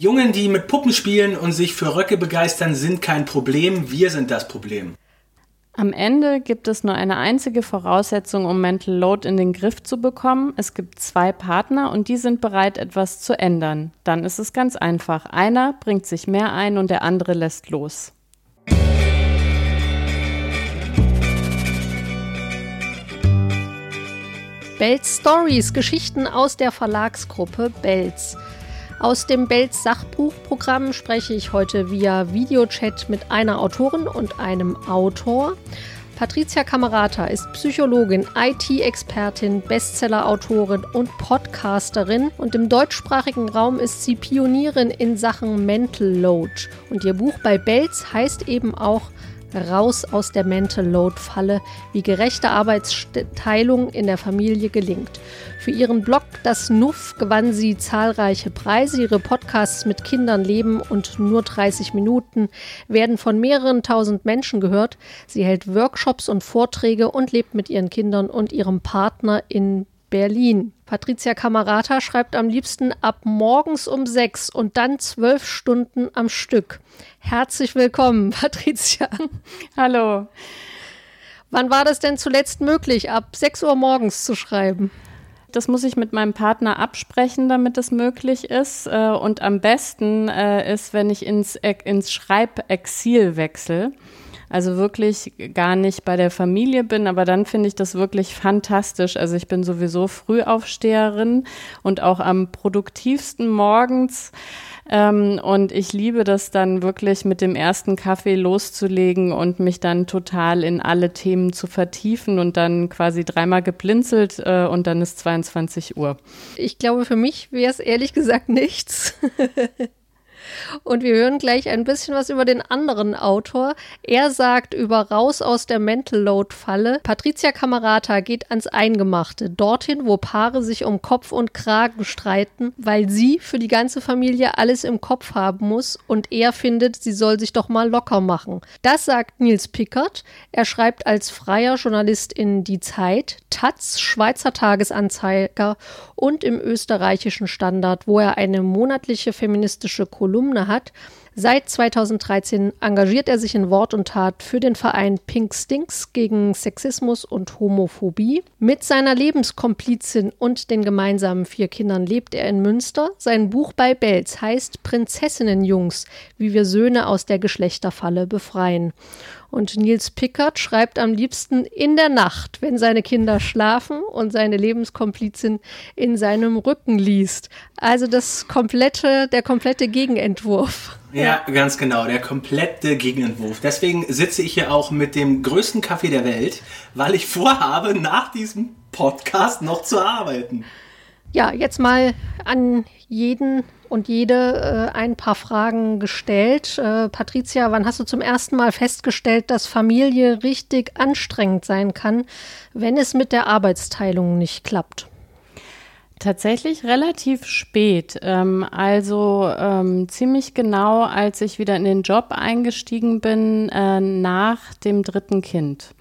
Jungen, die mit Puppen spielen und sich für Röcke begeistern, sind kein Problem, wir sind das Problem. Am Ende gibt es nur eine einzige Voraussetzung, um Mental Load in den Griff zu bekommen. Es gibt zwei Partner und die sind bereit, etwas zu ändern. Dann ist es ganz einfach. Einer bringt sich mehr ein und der andere lässt los. Belz Stories, Geschichten aus der Verlagsgruppe Belz. Aus dem Belz Sachbuchprogramm spreche ich heute via Videochat mit einer Autorin und einem Autor. Patricia Camerata ist Psychologin, IT-Expertin, Bestseller-Autorin und Podcasterin und im deutschsprachigen Raum ist sie Pionierin in Sachen Mental Load. Und ihr Buch bei Belz heißt eben auch raus aus der Mental Load Falle, wie gerechte Arbeitsteilung in der Familie gelingt. Für ihren Blog Das Nuff gewann sie zahlreiche Preise. Ihre Podcasts mit Kindern leben und nur 30 Minuten werden von mehreren tausend Menschen gehört. Sie hält Workshops und Vorträge und lebt mit ihren Kindern und ihrem Partner in Berlin. Patricia Camarata schreibt am liebsten ab morgens um sechs und dann zwölf Stunden am Stück. Herzlich willkommen, Patricia. Hallo. Wann war das denn zuletzt möglich, ab sechs Uhr morgens zu schreiben? Das muss ich mit meinem Partner absprechen, damit es möglich ist. Äh, und am besten äh, ist, wenn ich ins, ins Schreibexil wechsle also wirklich gar nicht bei der Familie bin, aber dann finde ich das wirklich fantastisch. Also ich bin sowieso Frühaufsteherin und auch am produktivsten morgens. Ähm, und ich liebe das dann wirklich mit dem ersten Kaffee loszulegen und mich dann total in alle Themen zu vertiefen und dann quasi dreimal geblinzelt äh, und dann ist 22 Uhr. Ich glaube, für mich wäre es ehrlich gesagt nichts. Und wir hören gleich ein bisschen was über den anderen Autor. Er sagt über Raus aus der Mental Load Falle. Patricia Camerata geht ans Eingemachte, dorthin, wo Paare sich um Kopf und Kragen streiten, weil sie für die ganze Familie alles im Kopf haben muss und er findet, sie soll sich doch mal locker machen. Das sagt Nils Pickert. Er schreibt als freier Journalist in Die Zeit, Taz, Schweizer Tagesanzeiger und im österreichischen Standard, wo er eine monatliche feministische Kolumne hat. Seit 2013 engagiert er sich in Wort und Tat für den Verein Pink Stinks gegen Sexismus und Homophobie. Mit seiner Lebenskomplizin und den gemeinsamen vier Kindern lebt er in Münster. Sein Buch bei Belz heißt Prinzessinnenjungs, wie wir Söhne aus der Geschlechterfalle befreien. Und Nils Pickert schreibt am liebsten in der Nacht, wenn seine Kinder schlafen und seine Lebenskomplizin in seinem Rücken liest. Also das komplette, der komplette Gegenentwurf. Ja, ganz genau, der komplette Gegenentwurf. Deswegen sitze ich hier auch mit dem größten Kaffee der Welt, weil ich vorhabe, nach diesem Podcast noch zu arbeiten. Ja, jetzt mal an jeden und jede äh, ein paar Fragen gestellt. Äh, Patricia, wann hast du zum ersten Mal festgestellt, dass Familie richtig anstrengend sein kann, wenn es mit der Arbeitsteilung nicht klappt? Tatsächlich relativ spät. Ähm, also ähm, ziemlich genau, als ich wieder in den Job eingestiegen bin, äh, nach dem dritten Kind.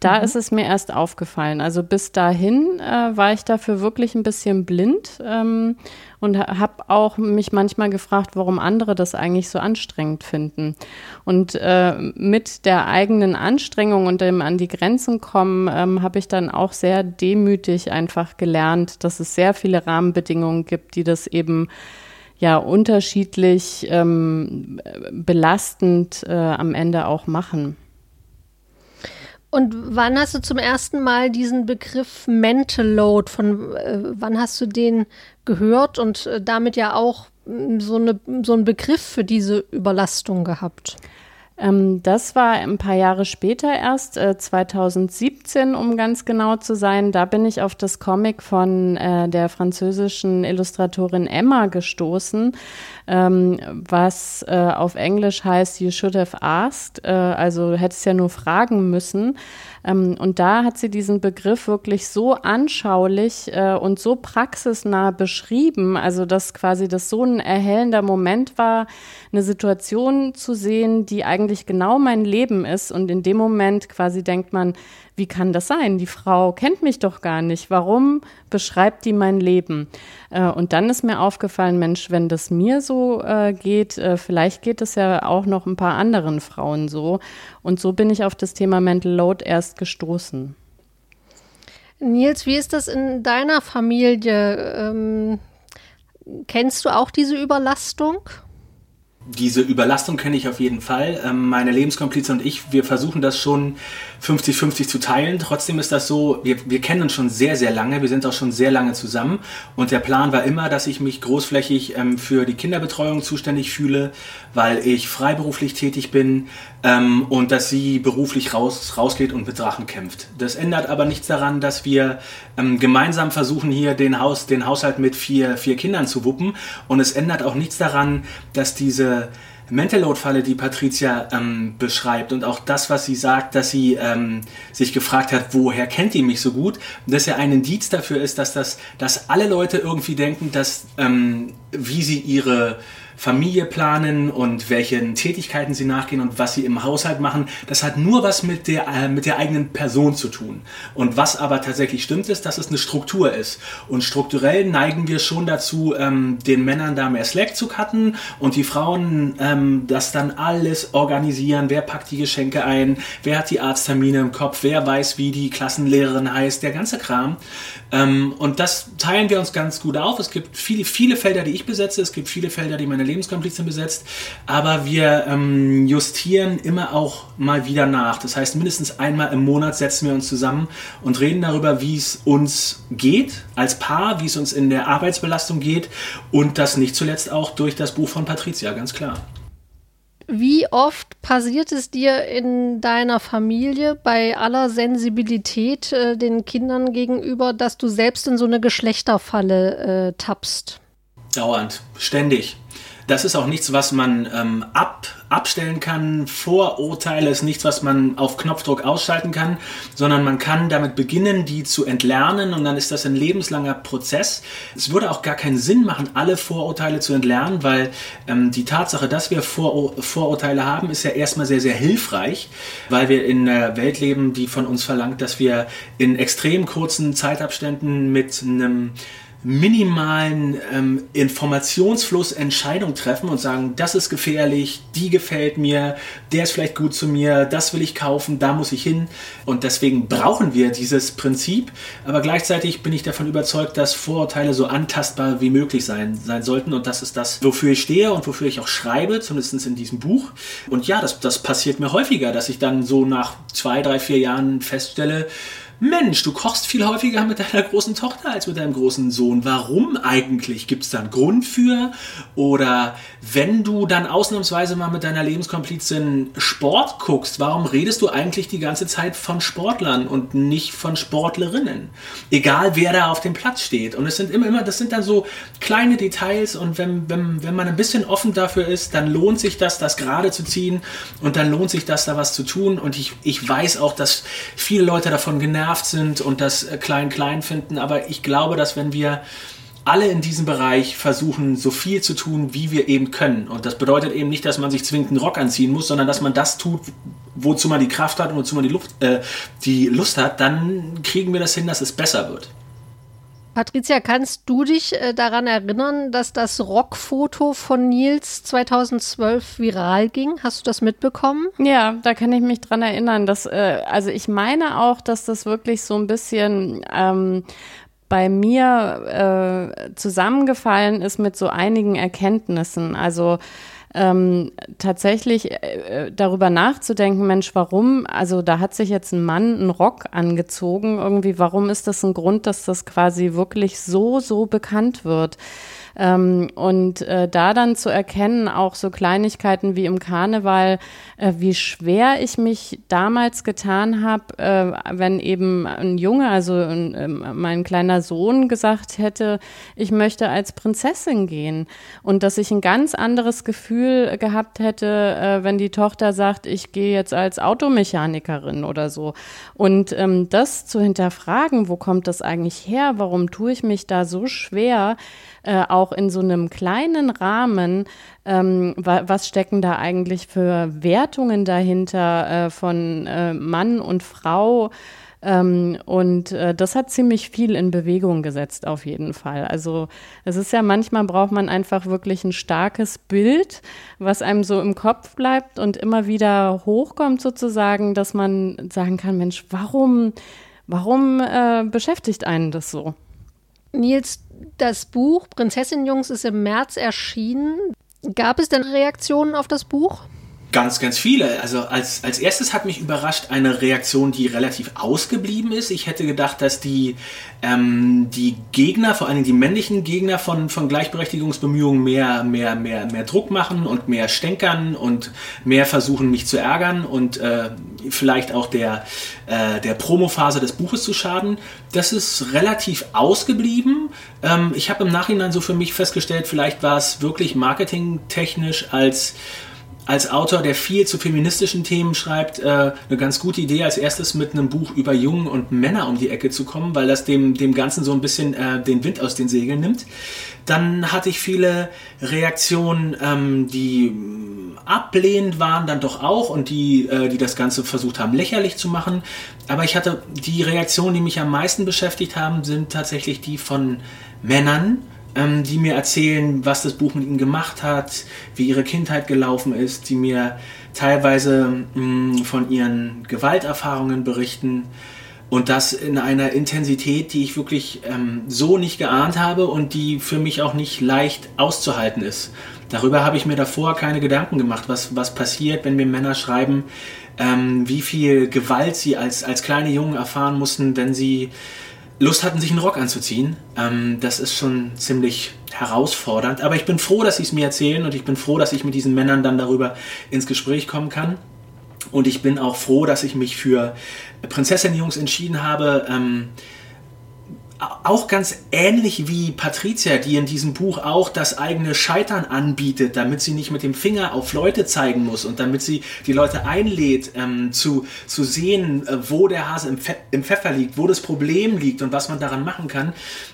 Da mhm. ist es mir erst aufgefallen. Also bis dahin äh, war ich dafür wirklich ein bisschen blind ähm, und habe auch mich manchmal gefragt, warum andere das eigentlich so anstrengend finden. Und äh, mit der eigenen Anstrengung und dem an die Grenzen kommen, ähm, habe ich dann auch sehr demütig einfach gelernt, dass es sehr viele Rahmenbedingungen gibt, die das eben ja unterschiedlich ähm, belastend äh, am Ende auch machen. Und wann hast du zum ersten Mal diesen Begriff Mental Load, von äh, wann hast du den gehört und äh, damit ja auch mm, so, eine, so einen Begriff für diese Überlastung gehabt? Ähm, das war ein paar Jahre später erst, äh, 2017, um ganz genau zu sein. Da bin ich auf das Comic von äh, der französischen Illustratorin Emma gestoßen, ähm, was äh, auf Englisch heißt You should have asked, äh, also hättest ja nur fragen müssen. Ähm, und da hat sie diesen Begriff wirklich so anschaulich äh, und so praxisnah beschrieben, also dass quasi das so ein erhellender Moment war, eine Situation zu sehen, die eigentlich genau mein Leben ist. Und in dem Moment quasi denkt man, wie kann das sein? Die Frau kennt mich doch gar nicht. Warum beschreibt die mein Leben? Äh, und dann ist mir aufgefallen, Mensch, wenn das mir so äh, geht, äh, vielleicht geht es ja auch noch ein paar anderen Frauen so. Und so bin ich auf das Thema Mental Load erst gestoßen. Nils, wie ist das in deiner Familie? Ähm, kennst du auch diese Überlastung? Diese Überlastung kenne ich auf jeden Fall. Ähm, meine Lebenskomplize und ich, wir versuchen das schon 50-50 zu teilen. Trotzdem ist das so, wir, wir kennen uns schon sehr, sehr lange. Wir sind auch schon sehr lange zusammen. Und der Plan war immer, dass ich mich großflächig ähm, für die Kinderbetreuung zuständig fühle, weil ich freiberuflich tätig bin ähm, und dass sie beruflich raus, rausgeht und mit Drachen kämpft. Das ändert aber nichts daran, dass wir gemeinsam versuchen, hier den, Haus, den Haushalt mit vier, vier Kindern zu wuppen. Und es ändert auch nichts daran, dass diese Mental Load Falle, die Patricia ähm, beschreibt. Und auch das, was sie sagt, dass sie ähm, sich gefragt hat, woher kennt die mich so gut, dass ja ein Indiz dafür ist, dass das, dass alle Leute irgendwie denken, dass ähm, wie sie ihre Familie planen und welchen Tätigkeiten sie nachgehen und was sie im Haushalt machen. Das hat nur was mit der, äh, mit der eigenen Person zu tun. Und was aber tatsächlich stimmt, ist, dass es eine Struktur ist. Und strukturell neigen wir schon dazu, ähm, den Männern da mehr Slack zu cutten und die Frauen ähm, das dann alles organisieren. Wer packt die Geschenke ein? Wer hat die Arzttermine im Kopf? Wer weiß, wie die Klassenlehrerin heißt? Der ganze Kram. Ähm, und das teilen wir uns ganz gut auf. Es gibt viele, viele Felder, die ich besetze. Es gibt viele Felder, die meine Lebenskomplizin besetzt. Aber wir ähm, justieren immer auch mal wieder nach. Das heißt, mindestens einmal im Monat setzen wir uns zusammen und reden darüber, wie es uns geht als Paar, wie es uns in der Arbeitsbelastung geht und das nicht zuletzt auch durch das Buch von Patricia, ganz klar. Wie oft passiert es dir in deiner Familie bei aller Sensibilität äh, den Kindern gegenüber, dass du selbst in so eine Geschlechterfalle äh, tappst? Dauernd, ständig. Das ist auch nichts, was man ähm, ab, abstellen kann. Vorurteile ist nichts, was man auf Knopfdruck ausschalten kann, sondern man kann damit beginnen, die zu entlernen und dann ist das ein lebenslanger Prozess. Es würde auch gar keinen Sinn machen, alle Vorurteile zu entlernen, weil ähm, die Tatsache, dass wir Vor Vorurteile haben, ist ja erstmal sehr, sehr hilfreich, weil wir in einer Welt leben, die von uns verlangt, dass wir in extrem kurzen Zeitabständen mit einem minimalen ähm, Informationsfluss Entscheidung treffen und sagen, das ist gefährlich, die gefällt mir, der ist vielleicht gut zu mir, das will ich kaufen, da muss ich hin. Und deswegen brauchen wir dieses Prinzip. Aber gleichzeitig bin ich davon überzeugt, dass Vorurteile so antastbar wie möglich sein, sein sollten. Und das ist das, wofür ich stehe und wofür ich auch schreibe, zumindest in diesem Buch. Und ja, das, das passiert mir häufiger, dass ich dann so nach zwei, drei, vier Jahren feststelle, Mensch, du kochst viel häufiger mit deiner großen Tochter als mit deinem großen Sohn. Warum eigentlich? Gibt es da einen Grund für? Oder wenn du dann ausnahmsweise mal mit deiner Lebenskomplizin Sport guckst, warum redest du eigentlich die ganze Zeit von Sportlern und nicht von Sportlerinnen? Egal wer da auf dem Platz steht. Und es sind immer, immer, das sind dann so kleine Details und wenn, wenn, wenn man ein bisschen offen dafür ist, dann lohnt sich das, das gerade zu ziehen und dann lohnt sich das, da was zu tun. Und ich, ich weiß auch, dass viele Leute davon genervt genervt sind und das klein-klein äh, finden. Aber ich glaube, dass wenn wir alle in diesem Bereich versuchen, so viel zu tun, wie wir eben können. Und das bedeutet eben nicht, dass man sich zwingend einen Rock anziehen muss, sondern dass man das tut, wozu man die Kraft hat und wozu man die, Luft, äh, die Lust hat, dann kriegen wir das hin, dass es besser wird. Patricia, kannst du dich äh, daran erinnern, dass das Rockfoto von Nils 2012 viral ging? Hast du das mitbekommen? Ja, da kann ich mich dran erinnern. Dass, äh, also ich meine auch, dass das wirklich so ein bisschen ähm, bei mir äh, zusammengefallen ist mit so einigen Erkenntnissen. Also ähm, tatsächlich äh, darüber nachzudenken, Mensch, warum, also da hat sich jetzt ein Mann einen Rock angezogen, irgendwie, warum ist das ein Grund, dass das quasi wirklich so, so bekannt wird? Ähm, und äh, da dann zu erkennen, auch so Kleinigkeiten wie im Karneval, äh, wie schwer ich mich damals getan habe, äh, wenn eben ein Junge, also ähm, mein kleiner Sohn gesagt hätte, ich möchte als Prinzessin gehen. Und dass ich ein ganz anderes Gefühl gehabt hätte, äh, wenn die Tochter sagt, ich gehe jetzt als Automechanikerin oder so. Und ähm, das zu hinterfragen, wo kommt das eigentlich her? Warum tue ich mich da so schwer? äh, auch in so einem kleinen Rahmen, ähm, wa was stecken da eigentlich für Wertungen dahinter äh, von äh, Mann und Frau? Ähm, und äh, das hat ziemlich viel in Bewegung gesetzt, auf jeden Fall. Also es ist ja manchmal braucht man einfach wirklich ein starkes Bild, was einem so im Kopf bleibt und immer wieder hochkommt sozusagen, dass man sagen kann, Mensch, warum, warum äh, beschäftigt einen das so? Nils, das Buch Prinzessin Jungs ist im März erschienen. Gab es denn Reaktionen auf das Buch? Ganz, ganz viele. Also als, als erstes hat mich überrascht eine Reaktion, die relativ ausgeblieben ist. Ich hätte gedacht, dass die, ähm, die Gegner, vor allem die männlichen Gegner von, von Gleichberechtigungsbemühungen mehr, mehr, mehr, mehr Druck machen und mehr stänkern und mehr versuchen, mich zu ärgern und äh, vielleicht auch der, äh, der Promophase des Buches zu schaden. Das ist relativ ausgeblieben. Ähm, ich habe im Nachhinein so für mich festgestellt, vielleicht war es wirklich marketingtechnisch als als Autor, der viel zu feministischen Themen schreibt, äh, eine ganz gute Idee, als erstes mit einem Buch über Jungen und Männer um die Ecke zu kommen, weil das dem, dem Ganzen so ein bisschen äh, den Wind aus den Segeln nimmt. Dann hatte ich viele Reaktionen, ähm, die ablehnend waren, dann doch auch und die, äh, die das Ganze versucht haben, lächerlich zu machen. Aber ich hatte die Reaktionen, die mich am meisten beschäftigt haben, sind tatsächlich die von Männern, ähm, die mir erzählen, was das Buch mit ihnen gemacht hat, wie ihre Kindheit gelaufen ist, die mir teilweise mh, mm, von ihren Gewalterfahrungen berichten. Und das in einer Intensität, die ich wirklich ähm, so nicht geahnt habe und die für mich auch nicht leicht auszuhalten ist. Darüber habe ich mir davor keine Gedanken gemacht, was, was passiert, wenn mir Männer schreiben, ähm, wie viel Gewalt sie als, als kleine Jungen erfahren mussten, wenn sie Lust hatten, sich einen Rock anzuziehen. Ähm, das ist schon ziemlich herausfordernd. Aber ich bin froh, dass sie es mir erzählen und ich bin froh, dass ich mit diesen Männern dann darüber ins Gespräch kommen kann. Und ich bin auch froh, dass ich mich für Prinzessin-Jungs entschieden habe. Ähm, auch ganz ähnlich wie Patricia, die in diesem Buch auch das eigene Scheitern anbietet, damit sie nicht mit dem Finger auf Leute zeigen muss und damit sie die Leute einlädt, ähm, zu, zu sehen, äh, wo der Hase im, Pfe im Pfeffer liegt, wo das Problem liegt und was man daran machen kann,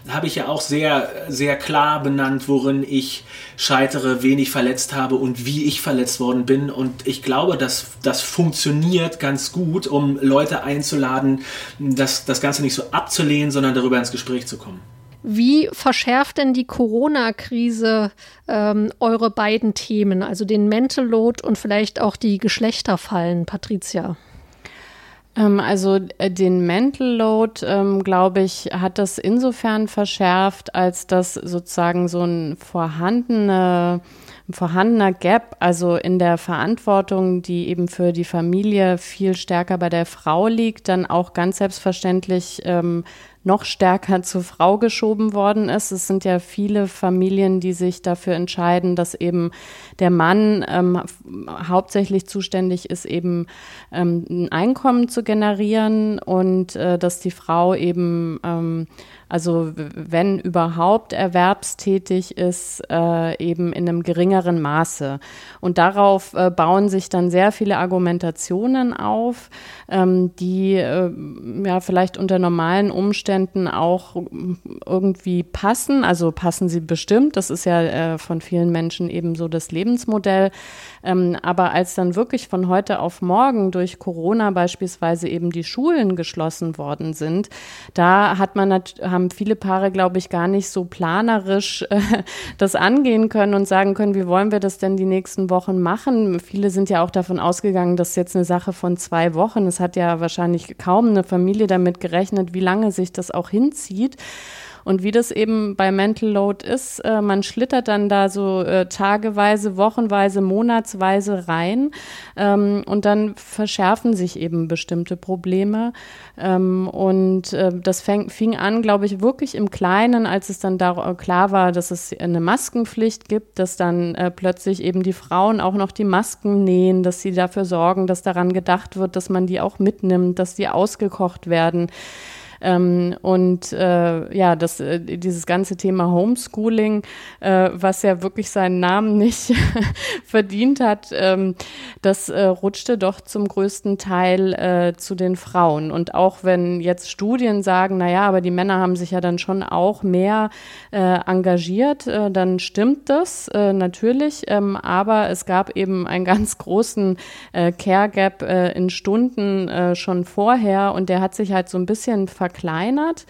habe ich ja auch sehr, sehr klar benannt, worin ich scheitere, wen ich verletzt habe und wie ich verletzt worden bin. Und ich glaube, dass das funktioniert ganz gut, um Leute einzuladen, das, das Ganze nicht so abzulehnen, sondern darüber ins Gespräch zu kommen. Wie verschärft denn die Corona-Krise ähm, eure beiden Themen, also den Mental Load und vielleicht auch die Geschlechterfallen, Patricia? Ähm, also äh, den Mental Load, ähm, glaube ich, hat das insofern verschärft, als dass sozusagen so ein vorhandene ein vorhandener Gap, also in der Verantwortung, die eben für die Familie viel stärker bei der Frau liegt, dann auch ganz selbstverständlich ähm, noch stärker zur Frau geschoben worden ist. Es sind ja viele Familien, die sich dafür entscheiden, dass eben der Mann ähm, hauptsächlich zuständig ist, eben ähm, ein Einkommen zu generieren und äh, dass die Frau eben ähm, also wenn überhaupt erwerbstätig ist, äh, eben in einem geringeren Maße. Und darauf äh, bauen sich dann sehr viele Argumentationen auf, ähm, die äh, ja vielleicht unter normalen Umständen auch irgendwie passen. Also passen sie bestimmt. Das ist ja äh, von vielen Menschen eben so das Lebensmodell. Ähm, aber als dann wirklich von heute auf morgen durch Corona beispielsweise eben die Schulen geschlossen worden sind, da hat man haben viele Paare, glaube ich, gar nicht so planerisch äh, das angehen können und sagen können, wie wollen wir das denn die nächsten Wochen machen? Viele sind ja auch davon ausgegangen, dass jetzt eine Sache von zwei Wochen. Es hat ja wahrscheinlich kaum eine Familie damit gerechnet, wie lange sich das auch hinzieht. Und wie das eben bei Mental Load ist, äh, man schlittert dann da so äh, tageweise, wochenweise, monatsweise rein ähm, und dann verschärfen sich eben bestimmte Probleme. Ähm, und äh, das fäng, fing an, glaube ich, wirklich im Kleinen, als es dann da klar war, dass es eine Maskenpflicht gibt, dass dann äh, plötzlich eben die Frauen auch noch die Masken nähen, dass sie dafür sorgen, dass daran gedacht wird, dass man die auch mitnimmt, dass die ausgekocht werden Ähm, und äh, ja, das, äh, dieses ganze Thema Homeschooling, äh, was ja wirklich seinen Namen nicht verdient hat, ähm, das äh, rutschte doch zum größten Teil äh, zu den Frauen. Und auch wenn jetzt Studien sagen, naja, aber die Männer haben sich ja dann schon auch mehr äh, engagiert, dann stimmt das natürlich. Ähm, aber es gab eben einen ganz großen Care Gap in Stunden schon vorher und der hat sich halt so ein bisschen verkleinert.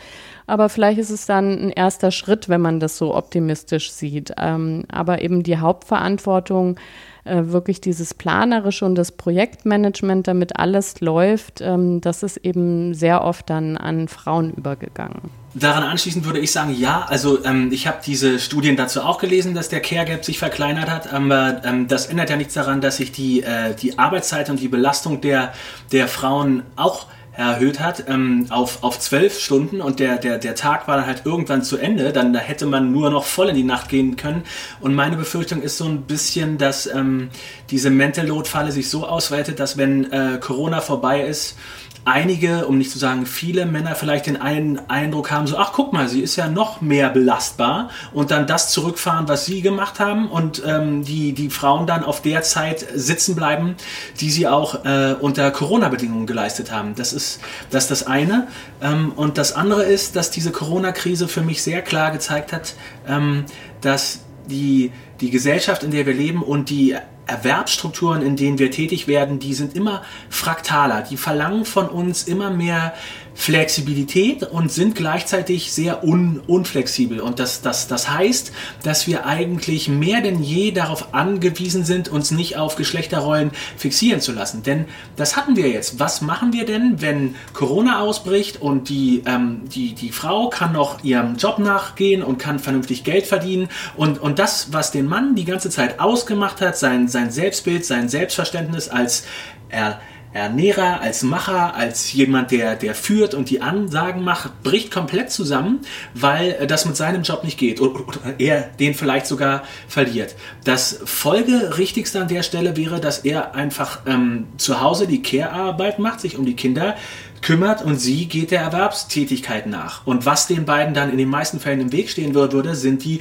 Aber vielleicht ist es dann ein erster Schritt, wenn man das so optimistisch sieht. Ähm, aber eben die Hauptverantwortung äh, wirklich dieses Planerische und das Projektmanagement, damit alles läuft, ähm, das ist eben sehr oft dann an Frauen übergegangen. Daran anschließend würde ich sagen, ja, also ähm, ich habe diese Studien dazu auch gelesen, dass der Care Gap sich verkleinert hat, aber ähm, das ändert ja nichts daran, dass sich die, äh, die Arbeitszeit und die Belastung der, der Frauen auch erhöht hat ähm, auf, auf zwölf Stunden und der, der, der Tag war dann halt irgendwann zu Ende, dann da hätte man nur noch voll in die Nacht gehen können. Und meine Befürchtung ist so ein bisschen, dass ähm, diese Mental Load-Falle sich so ausweitet, dass wenn äh, Corona vorbei ist, einige, um nicht zu sagen viele Männer vielleicht den einen Eindruck haben, so, ach guck mal, sie ist ja noch mehr belastbar und dann das zurückfahren, was sie gemacht haben und ähm, die, die Frauen dann auf der Zeit sitzen bleiben, die sie auch äh, unter Corona-Bedingungen geleistet haben. Das ist das, ist das eine. Ähm, und das andere ist, dass diese Corona-Krise für mich sehr klar gezeigt hat, ähm, dass die, die Gesellschaft, in der wir leben und die Erwerbsstrukturen, in denen wir tätig werden, die sind immer fraktaler. Die verlangen von uns immer mehr Flexibilität und sind gleichzeitig sehr un unflexibel. Und das, das, das heißt, dass wir eigentlich mehr denn je darauf angewiesen sind, uns nicht auf Geschlechterrollen fixieren zu lassen. Denn das hatten wir jetzt. Was machen wir denn, wenn Corona ausbricht und die, ähm, die, die Frau kann noch ihrem Job nachgehen und kann vernünftig Geld verdienen und, und das, was den Mann die ganze Zeit ausgemacht hat, sein, sein Selbstbild, sein Selbstverständnis als er Ernährer, als Macher, als jemand, der, der führt und die Ansagen macht, bricht komplett zusammen, weil das mit seinem Job nicht geht oder, er den vielleicht sogar verliert. Das Folgerichtigste an der Stelle wäre, dass er einfach ähm, zu Hause die Care-Arbeit macht, sich um die Kinder kümmert und sie geht der Erwerbstätigkeit nach. Und was den beiden dann in den meisten Fällen im Weg stehen würde, sind die,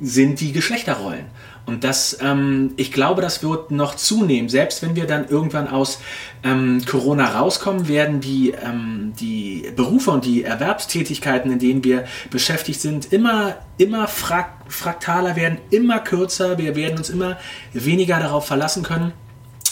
sind die Geschlechterrollen. Und das, ähm, ich glaube, das wird noch zunehmen. Selbst wenn wir dann irgendwann aus ähm, Corona rauskommen, werden die, ähm, die Berufe und die Erwerbstätigkeiten, in denen wir beschäftigt sind, immer, immer frak fraktaler werden, immer kürzer. Wir werden uns immer weniger darauf verlassen können.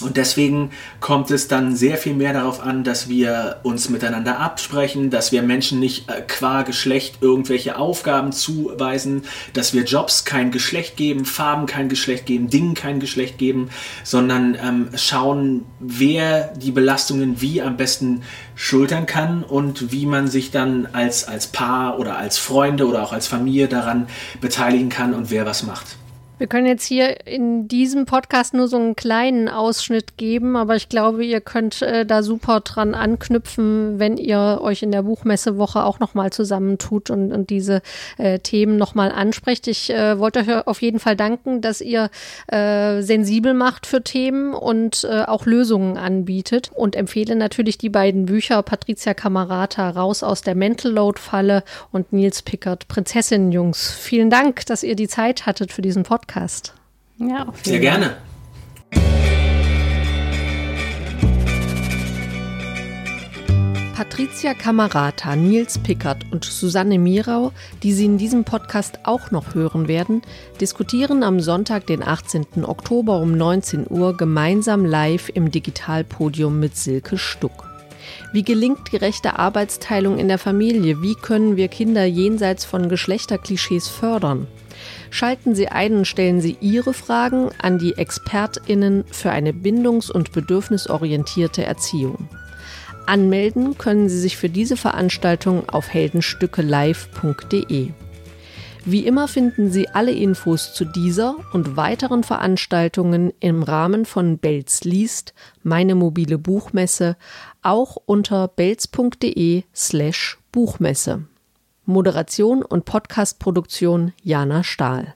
Und deswegen kommt es dann sehr viel mehr darauf an, dass wir uns miteinander absprechen, dass wir Menschen nicht äh, qua Geschlecht irgendwelche Aufgaben zuweisen, dass wir Jobs kein Geschlecht geben, Farben kein Geschlecht geben, Dingen kein Geschlecht geben, sondern ähm, schauen, wer die Belastungen wie am besten schultern kann und wie man sich dann als, als Paar oder als Freunde oder auch als Familie daran beteiligen kann und wer was macht. Wir können jetzt hier in diesem Podcast nur so einen kleinen Ausschnitt geben, aber ich glaube, ihr könnt äh, da super dran anknüpfen, wenn ihr euch in der Buchmessewoche auch nochmal zusammentut und, und diese äh, Themen nochmal ansprecht. Ich äh, wollte euch auf jeden Fall danken, dass ihr äh, sensibel macht für Themen und äh, auch Lösungen anbietet und empfehle natürlich die beiden Bücher Patricia Camarata Raus aus der Mental Load Falle und Nils Pickert Prinzessinnenjungs. Vielen Dank, dass ihr die Zeit hattet für diesen Podcast. Podcast. Ja, sehr gerne. Patricia Kamerata, Nils Pickert und Susanne Mirau, die Sie in diesem Podcast auch noch hören werden, diskutieren am Sonntag, den 18. Oktober um 19 Uhr gemeinsam live im Digitalpodium mit Silke Stuck. Wie gelingt gerechte Arbeitsteilung in der Familie? Wie können wir Kinder jenseits von Geschlechterklischees fördern? Schalten Sie ein und stellen Sie Ihre Fragen an die ExpertInnen für eine bindungs- und bedürfnisorientierte Erziehung. Anmelden können Sie sich für diese Veranstaltung auf heldenstückelive.de. Wie immer finden Sie alle Infos zu dieser und weiteren Veranstaltungen im Rahmen von Belz liest, meine mobile Buchmesse, auch unter belz.de slash Buchmesse. Moderation und Podcastproduktion Jana Stahl.